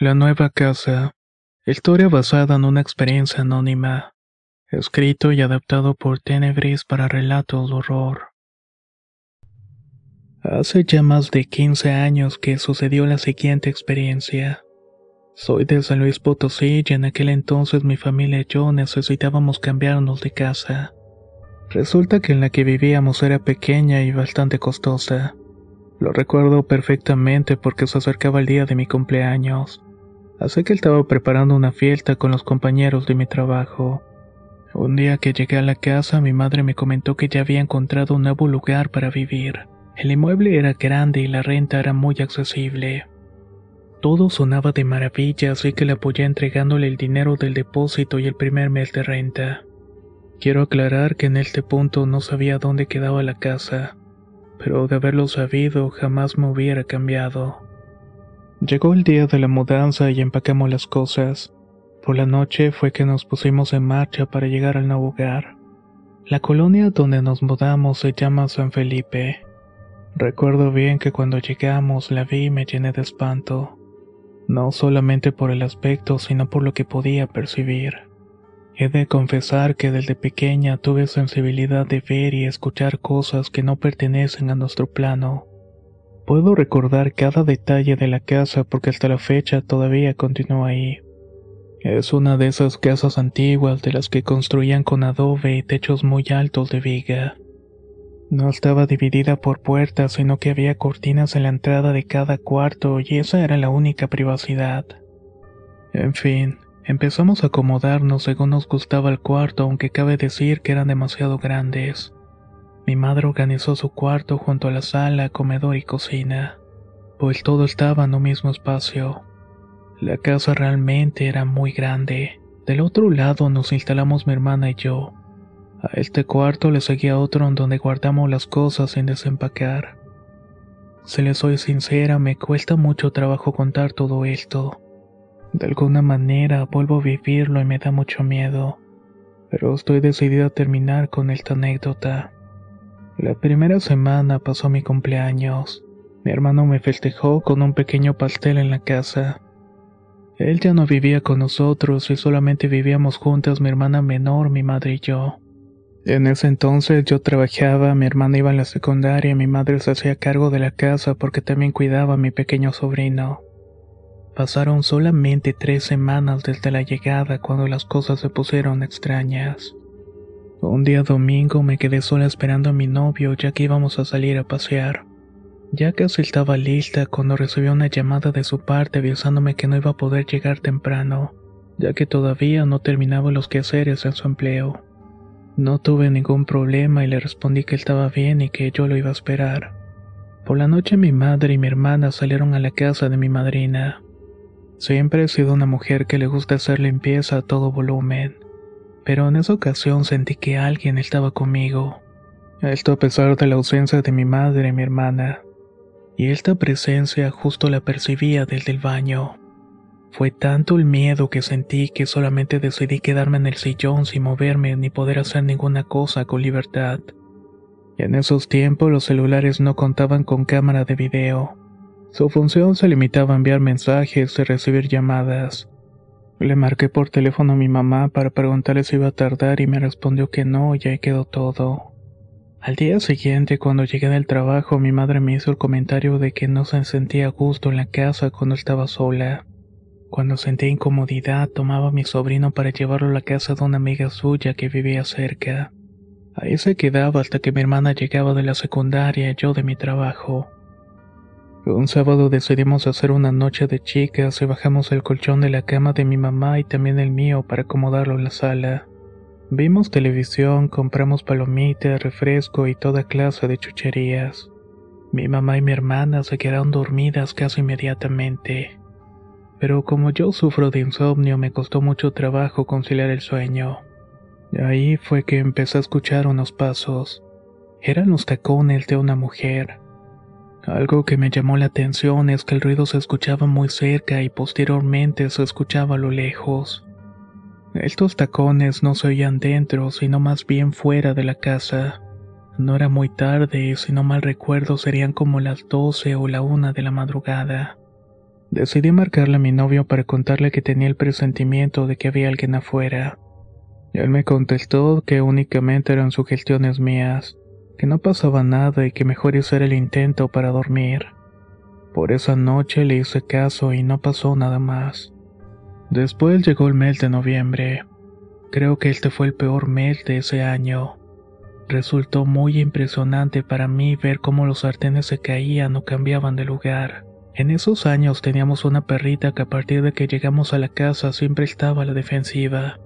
La nueva casa. Historia basada en una experiencia anónima. Escrito y adaptado por Tenebris para relatos de horror. Hace ya más de 15 años que sucedió la siguiente experiencia. Soy de San Luis Potosí y en aquel entonces mi familia y yo necesitábamos cambiarnos de casa. Resulta que en la que vivíamos era pequeña y bastante costosa. Lo recuerdo perfectamente porque se acercaba el día de mi cumpleaños. Así que estaba preparando una fiesta con los compañeros de mi trabajo. Un día que llegué a la casa, mi madre me comentó que ya había encontrado un nuevo lugar para vivir. El inmueble era grande y la renta era muy accesible. Todo sonaba de maravilla, así que le apoyé entregándole el dinero del depósito y el primer mes de renta. Quiero aclarar que en este punto no sabía dónde quedaba la casa, pero de haberlo sabido jamás me hubiera cambiado. Llegó el día de la mudanza y empacamos las cosas. Por la noche fue que nos pusimos en marcha para llegar al nuevo hogar. La colonia donde nos mudamos se llama San Felipe. Recuerdo bien que cuando llegamos la vi y me llené de espanto, no solamente por el aspecto, sino por lo que podía percibir. He de confesar que desde pequeña tuve sensibilidad de ver y escuchar cosas que no pertenecen a nuestro plano. Puedo recordar cada detalle de la casa porque hasta la fecha todavía continúa ahí. Es una de esas casas antiguas de las que construían con adobe y techos muy altos de viga. No estaba dividida por puertas, sino que había cortinas en la entrada de cada cuarto y esa era la única privacidad. En fin, empezamos a acomodarnos según nos gustaba el cuarto, aunque cabe decir que eran demasiado grandes. Mi madre organizó su cuarto junto a la sala, comedor y cocina, pues todo estaba en un mismo espacio. La casa realmente era muy grande. Del otro lado nos instalamos mi hermana y yo. A este cuarto le seguía otro en donde guardamos las cosas sin desempacar. Si le soy sincera, me cuesta mucho trabajo contar todo esto. De alguna manera vuelvo a vivirlo y me da mucho miedo, pero estoy decidida a terminar con esta anécdota. La primera semana pasó mi cumpleaños. Mi hermano me festejó con un pequeño pastel en la casa. Él ya no vivía con nosotros y solamente vivíamos juntas mi hermana menor, mi madre y yo. En ese entonces yo trabajaba, mi hermana iba a la secundaria y mi madre se hacía cargo de la casa porque también cuidaba a mi pequeño sobrino. Pasaron solamente tres semanas desde la llegada cuando las cosas se pusieron extrañas. Un día domingo me quedé sola esperando a mi novio ya que íbamos a salir a pasear. Ya casi estaba lista cuando recibí una llamada de su parte avisándome que no iba a poder llegar temprano, ya que todavía no terminaba los quehaceres en su empleo. No tuve ningún problema y le respondí que estaba bien y que yo lo iba a esperar. Por la noche mi madre y mi hermana salieron a la casa de mi madrina. Siempre he sido una mujer que le gusta hacer limpieza a todo volumen, pero en esa ocasión sentí que alguien estaba conmigo. Esto a pesar de la ausencia de mi madre y mi hermana. Y esta presencia justo la percibía desde el baño. Fue tanto el miedo que sentí que solamente decidí quedarme en el sillón sin moverme ni poder hacer ninguna cosa con libertad. En esos tiempos los celulares no contaban con cámara de video. Su función se limitaba a enviar mensajes y recibir llamadas. Le marqué por teléfono a mi mamá para preguntarle si iba a tardar y me respondió que no y ahí quedó todo. Al día siguiente, cuando llegué del trabajo, mi madre me hizo el comentario de que no se sentía a gusto en la casa cuando estaba sola. Cuando sentía incomodidad, tomaba a mi sobrino para llevarlo a la casa de una amiga suya que vivía cerca. Ahí se quedaba hasta que mi hermana llegaba de la secundaria y yo de mi trabajo. Un sábado decidimos hacer una noche de chicas y bajamos el colchón de la cama de mi mamá y también el mío para acomodarlo en la sala. Vimos televisión, compramos palomitas, refresco y toda clase de chucherías. Mi mamá y mi hermana se quedaron dormidas casi inmediatamente. Pero como yo sufro de insomnio me costó mucho trabajo conciliar el sueño. Ahí fue que empecé a escuchar unos pasos. Eran los tacones de una mujer. Algo que me llamó la atención es que el ruido se escuchaba muy cerca y posteriormente se escuchaba a lo lejos. Estos tacones no se oían dentro, sino más bien fuera de la casa. No era muy tarde, si no mal recuerdo serían como las doce o la una de la madrugada. Decidí marcarle a mi novio para contarle que tenía el presentimiento de que había alguien afuera. Él me contestó que únicamente eran sugestiones mías, que no pasaba nada y que mejor hacer el intento para dormir. Por esa noche le hice caso y no pasó nada más. Después llegó el mes de noviembre. Creo que este fue el peor mes de ese año. Resultó muy impresionante para mí ver cómo los sartenes se caían o cambiaban de lugar. En esos años teníamos una perrita que a partir de que llegamos a la casa siempre estaba a la defensiva.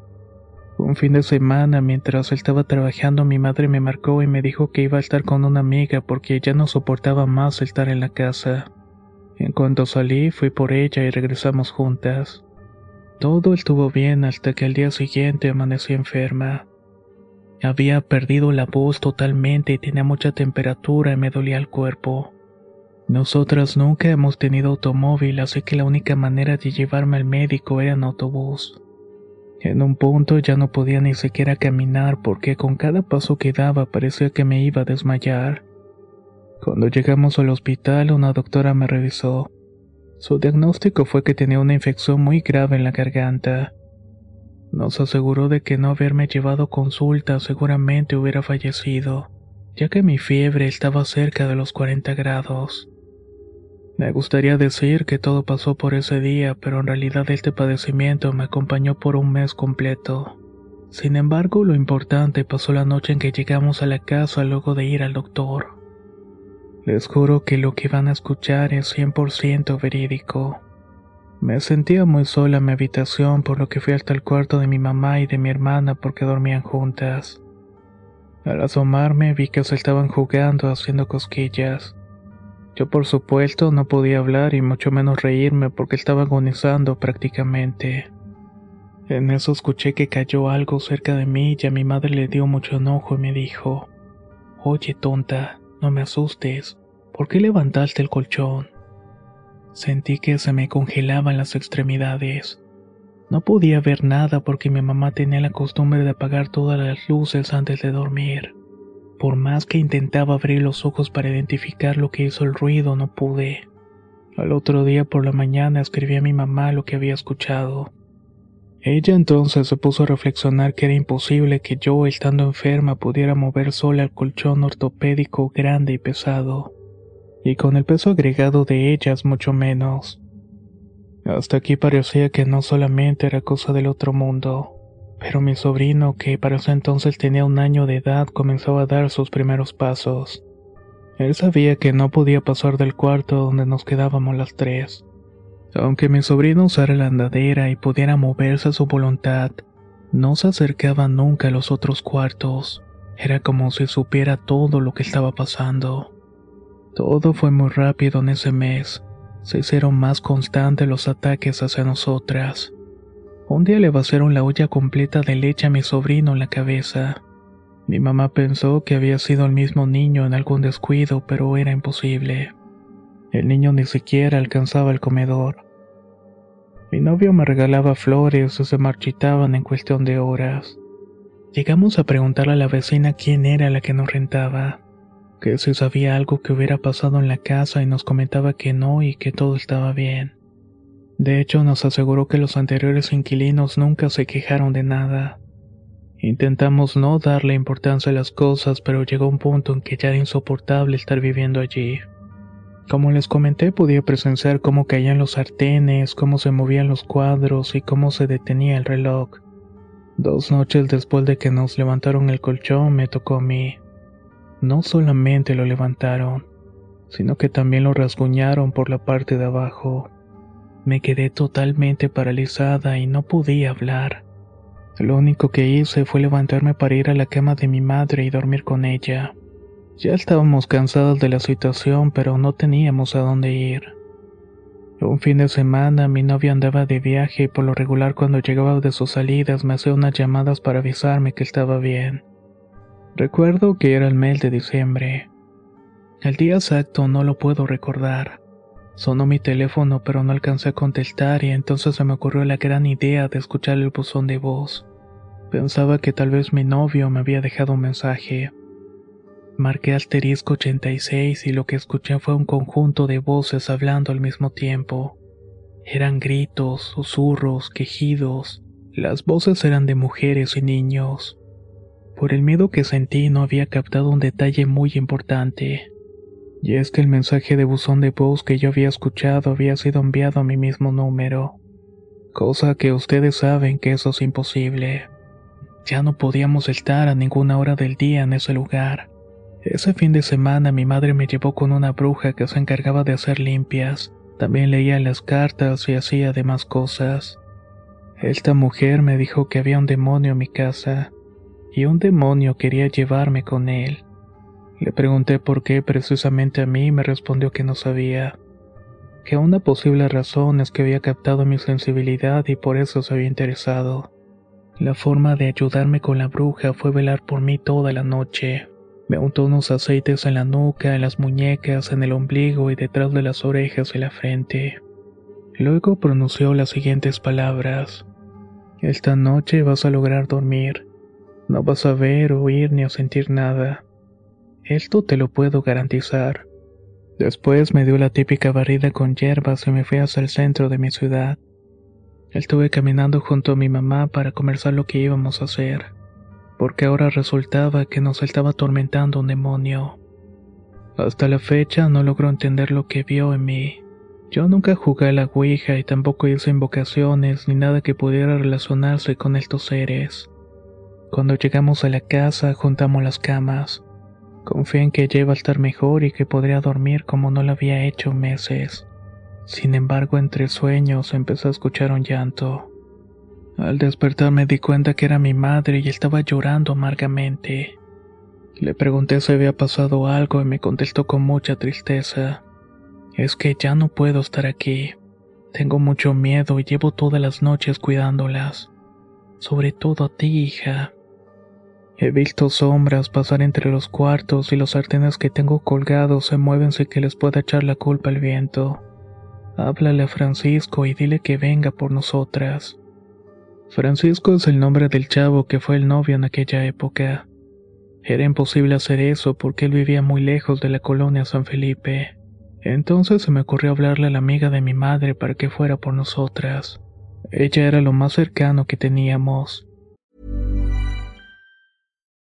Un fin de semana, mientras estaba trabajando, mi madre me marcó y me dijo que iba a estar con una amiga porque ya no soportaba más estar en la casa. En cuanto salí, fui por ella y regresamos juntas. Todo estuvo bien hasta que al día siguiente amanecí enferma. Había perdido la voz totalmente y tenía mucha temperatura y me dolía el cuerpo. Nosotras nunca hemos tenido automóvil, así que la única manera de llevarme al médico era en autobús. En un punto ya no podía ni siquiera caminar porque con cada paso que daba parecía que me iba a desmayar. Cuando llegamos al hospital una doctora me revisó. Su diagnóstico fue que tenía una infección muy grave en la garganta. Nos aseguró de que no haberme llevado consulta seguramente hubiera fallecido, ya que mi fiebre estaba cerca de los 40 grados. Me gustaría decir que todo pasó por ese día, pero en realidad este padecimiento me acompañó por un mes completo. Sin embargo, lo importante pasó la noche en que llegamos a la casa luego de ir al doctor. Les juro que lo que van a escuchar es 100% verídico. Me sentía muy sola en mi habitación por lo que fui hasta el cuarto de mi mamá y de mi hermana porque dormían juntas. Al asomarme vi que se estaban jugando haciendo cosquillas. Yo por supuesto no podía hablar y mucho menos reírme porque estaba agonizando prácticamente. En eso escuché que cayó algo cerca de mí y a mi madre le dio mucho enojo y me dijo, Oye tonta, no me asustes, ¿por qué levantaste el colchón? Sentí que se me congelaban las extremidades. No podía ver nada porque mi mamá tenía la costumbre de apagar todas las luces antes de dormir. Por más que intentaba abrir los ojos para identificar lo que hizo el ruido, no pude. Al otro día por la mañana escribí a mi mamá lo que había escuchado. Ella entonces se puso a reflexionar que era imposible que yo, estando enferma, pudiera mover sola el colchón ortopédico grande y pesado, y con el peso agregado de ellas mucho menos. Hasta aquí parecía que no solamente era cosa del otro mundo. Pero mi sobrino, que para ese entonces tenía un año de edad, comenzó a dar sus primeros pasos. Él sabía que no podía pasar del cuarto donde nos quedábamos las tres. Aunque mi sobrino usara la andadera y pudiera moverse a su voluntad, no se acercaba nunca a los otros cuartos. Era como si supiera todo lo que estaba pasando. Todo fue muy rápido en ese mes. Se hicieron más constantes los ataques hacia nosotras. Un día le vaciaron la olla completa de leche a mi sobrino en la cabeza. Mi mamá pensó que había sido el mismo niño en algún descuido, pero era imposible. El niño ni siquiera alcanzaba el comedor. Mi novio me regalaba flores o se marchitaban en cuestión de horas. Llegamos a preguntarle a la vecina quién era la que nos rentaba, que si sabía algo que hubiera pasado en la casa y nos comentaba que no y que todo estaba bien. De hecho, nos aseguró que los anteriores inquilinos nunca se quejaron de nada. Intentamos no darle importancia a las cosas, pero llegó un punto en que ya era insoportable estar viviendo allí. Como les comenté, podía presenciar cómo caían los sartenes, cómo se movían los cuadros y cómo se detenía el reloj. Dos noches después de que nos levantaron el colchón, me tocó a mí. No solamente lo levantaron, sino que también lo rasguñaron por la parte de abajo. Me quedé totalmente paralizada y no podía hablar. Lo único que hice fue levantarme para ir a la cama de mi madre y dormir con ella. Ya estábamos cansados de la situación, pero no teníamos a dónde ir. Un fin de semana mi novio andaba de viaje y por lo regular cuando llegaba de sus salidas me hacía unas llamadas para avisarme que estaba bien. Recuerdo que era el mes de diciembre. El día exacto no lo puedo recordar. Sonó mi teléfono pero no alcancé a contestar y entonces se me ocurrió la gran idea de escuchar el buzón de voz. Pensaba que tal vez mi novio me había dejado un mensaje. Marqué asterisco 86 y lo que escuché fue un conjunto de voces hablando al mismo tiempo. Eran gritos, susurros, quejidos. Las voces eran de mujeres y niños. Por el miedo que sentí no había captado un detalle muy importante. Y es que el mensaje de buzón de voz que yo había escuchado había sido enviado a mi mismo número. Cosa que ustedes saben que eso es imposible. Ya no podíamos estar a ninguna hora del día en ese lugar. Ese fin de semana mi madre me llevó con una bruja que se encargaba de hacer limpias. También leía las cartas y hacía demás cosas. Esta mujer me dijo que había un demonio en mi casa, y un demonio quería llevarme con él. Le pregunté por qué precisamente a mí me respondió que no sabía. Que una posible razón es que había captado mi sensibilidad y por eso se había interesado. La forma de ayudarme con la bruja fue velar por mí toda la noche. Me untó unos aceites en la nuca, en las muñecas, en el ombligo y detrás de las orejas y la frente. Luego pronunció las siguientes palabras. Esta noche vas a lograr dormir. No vas a ver, oír ni a sentir nada. Esto te lo puedo garantizar. Después me dio la típica barrida con hierbas y me fui hacia el centro de mi ciudad. Estuve caminando junto a mi mamá para conversar lo que íbamos a hacer, porque ahora resultaba que nos estaba atormentando un demonio. Hasta la fecha no logro entender lo que vio en mí. Yo nunca jugué a la Ouija y tampoco hice invocaciones ni nada que pudiera relacionarse con estos seres. Cuando llegamos a la casa juntamos las camas. Confié en que ella iba a estar mejor y que podría dormir como no lo había hecho meses. Sin embargo, entre sueños empecé a escuchar un llanto. Al despertar me di cuenta que era mi madre y estaba llorando amargamente. Le pregunté si había pasado algo y me contestó con mucha tristeza. Es que ya no puedo estar aquí. Tengo mucho miedo y llevo todas las noches cuidándolas. Sobre todo a ti, hija. He visto sombras pasar entre los cuartos y los sartenes que tengo colgados se mueven sin que les pueda echar la culpa al viento. Háblale a Francisco y dile que venga por nosotras. Francisco es el nombre del chavo que fue el novio en aquella época. Era imposible hacer eso porque él vivía muy lejos de la colonia San Felipe. Entonces se me ocurrió hablarle a la amiga de mi madre para que fuera por nosotras. Ella era lo más cercano que teníamos.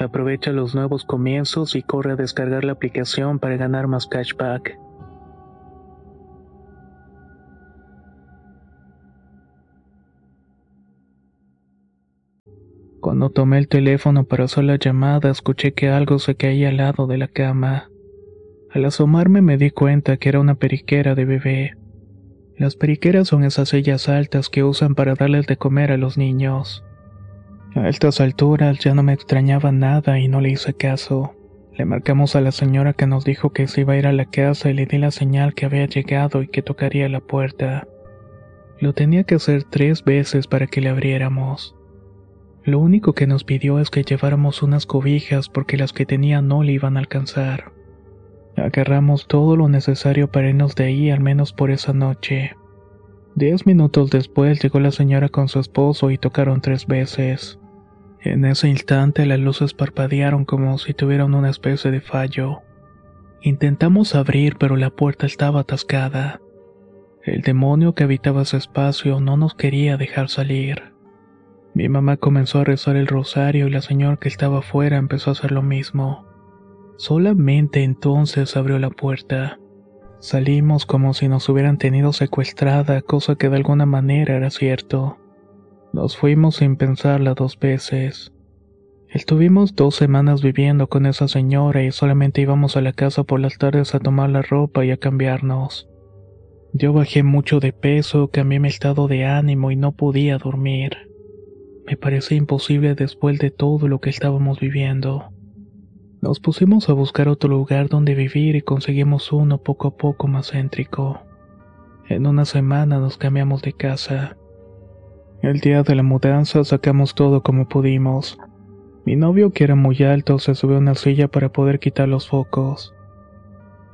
Aprovecha los nuevos comienzos y corre a descargar la aplicación para ganar más cashback. Cuando tomé el teléfono para hacer la llamada, escuché que algo se caía al lado de la cama. Al asomarme me di cuenta que era una periquera de bebé. Las periqueras son esas sillas altas que usan para darles de comer a los niños. A estas alturas ya no me extrañaba nada y no le hice caso. Le marcamos a la señora que nos dijo que se iba a ir a la casa y le di la señal que había llegado y que tocaría la puerta. Lo tenía que hacer tres veces para que le abriéramos. Lo único que nos pidió es que lleváramos unas cobijas porque las que tenía no le iban a alcanzar. Agarramos todo lo necesario para irnos de ahí al menos por esa noche. Diez minutos después llegó la señora con su esposo y tocaron tres veces. En ese instante las luces parpadearon como si tuvieran una especie de fallo. Intentamos abrir pero la puerta estaba atascada. El demonio que habitaba ese espacio no nos quería dejar salir. Mi mamá comenzó a rezar el rosario y la señora que estaba afuera empezó a hacer lo mismo. Solamente entonces abrió la puerta. Salimos como si nos hubieran tenido secuestrada, cosa que de alguna manera era cierto. Nos fuimos sin pensarla dos veces. Estuvimos dos semanas viviendo con esa señora y solamente íbamos a la casa por las tardes a tomar la ropa y a cambiarnos. Yo bajé mucho de peso, cambié mi estado de ánimo y no podía dormir. Me parecía imposible después de todo lo que estábamos viviendo. Nos pusimos a buscar otro lugar donde vivir y conseguimos uno poco a poco más céntrico. En una semana nos cambiamos de casa. El día de la mudanza sacamos todo como pudimos. Mi novio, que era muy alto, se subió a una silla para poder quitar los focos.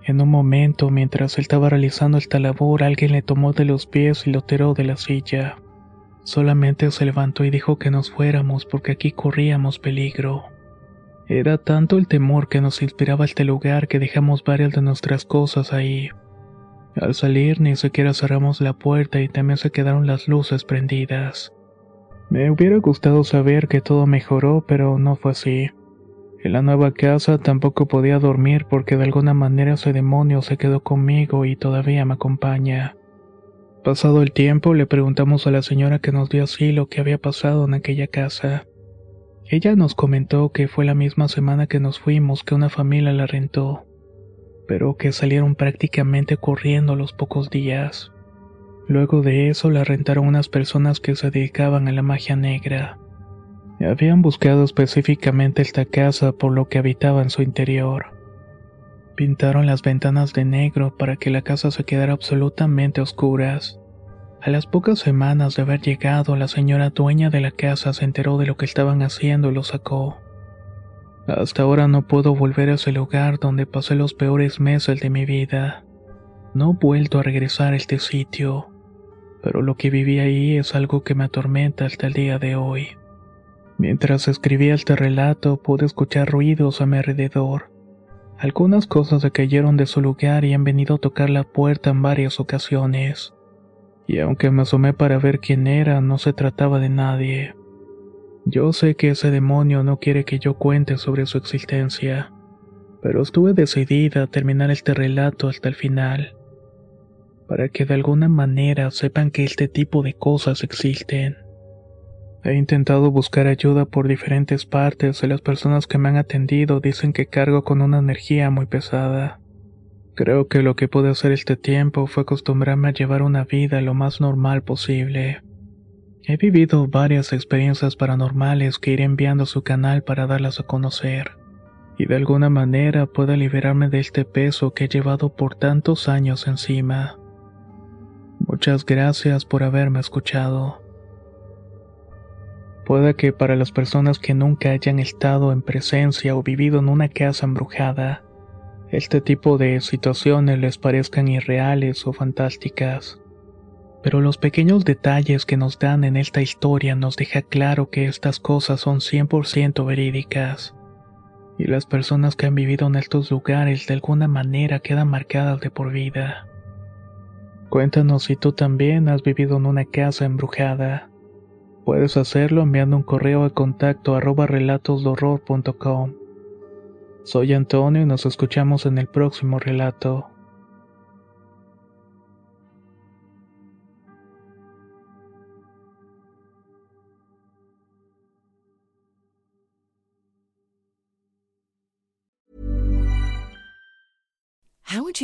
En un momento, mientras él estaba realizando esta labor, alguien le tomó de los pies y lo tiró de la silla. Solamente se levantó y dijo que nos fuéramos porque aquí corríamos peligro. Era tanto el temor que nos inspiraba este lugar que dejamos varias de nuestras cosas ahí. Al salir ni siquiera cerramos la puerta y también se quedaron las luces prendidas. Me hubiera gustado saber que todo mejoró, pero no fue así. En la nueva casa tampoco podía dormir porque de alguna manera ese demonio se quedó conmigo y todavía me acompaña. Pasado el tiempo le preguntamos a la señora que nos dio asilo qué había pasado en aquella casa. Ella nos comentó que fue la misma semana que nos fuimos que una familia la rentó pero que salieron prácticamente corriendo a los pocos días. Luego de eso la rentaron unas personas que se dedicaban a la magia negra. Habían buscado específicamente esta casa por lo que habitaba en su interior. Pintaron las ventanas de negro para que la casa se quedara absolutamente oscuras. A las pocas semanas de haber llegado, la señora dueña de la casa se enteró de lo que estaban haciendo y lo sacó. Hasta ahora no puedo volver a ese lugar donde pasé los peores meses de mi vida. No he vuelto a regresar a este sitio, pero lo que viví ahí es algo que me atormenta hasta el día de hoy. Mientras escribía este relato pude escuchar ruidos a mi alrededor. Algunas cosas se cayeron de su lugar y han venido a tocar la puerta en varias ocasiones. Y aunque me asomé para ver quién era, no se trataba de nadie. Yo sé que ese demonio no quiere que yo cuente sobre su existencia. Pero estuve decidida a terminar este relato hasta el final, para que de alguna manera sepan que este tipo de cosas existen. He intentado buscar ayuda por diferentes partes y las personas que me han atendido dicen que cargo con una energía muy pesada. Creo que lo que pude hacer este tiempo fue acostumbrarme a llevar una vida lo más normal posible. He vivido varias experiencias paranormales que iré enviando a su canal para darlas a conocer, y de alguna manera pueda liberarme de este peso que he llevado por tantos años encima. Muchas gracias por haberme escuchado. Puede que para las personas que nunca hayan estado en presencia o vivido en una casa embrujada, este tipo de situaciones les parezcan irreales o fantásticas. Pero los pequeños detalles que nos dan en esta historia nos deja claro que estas cosas son 100% verídicas. Y las personas que han vivido en estos lugares de alguna manera quedan marcadas de por vida. Cuéntanos si tú también has vivido en una casa embrujada. Puedes hacerlo enviando un correo a contacto arroba relatosdorror.com. Soy Antonio y nos escuchamos en el próximo relato.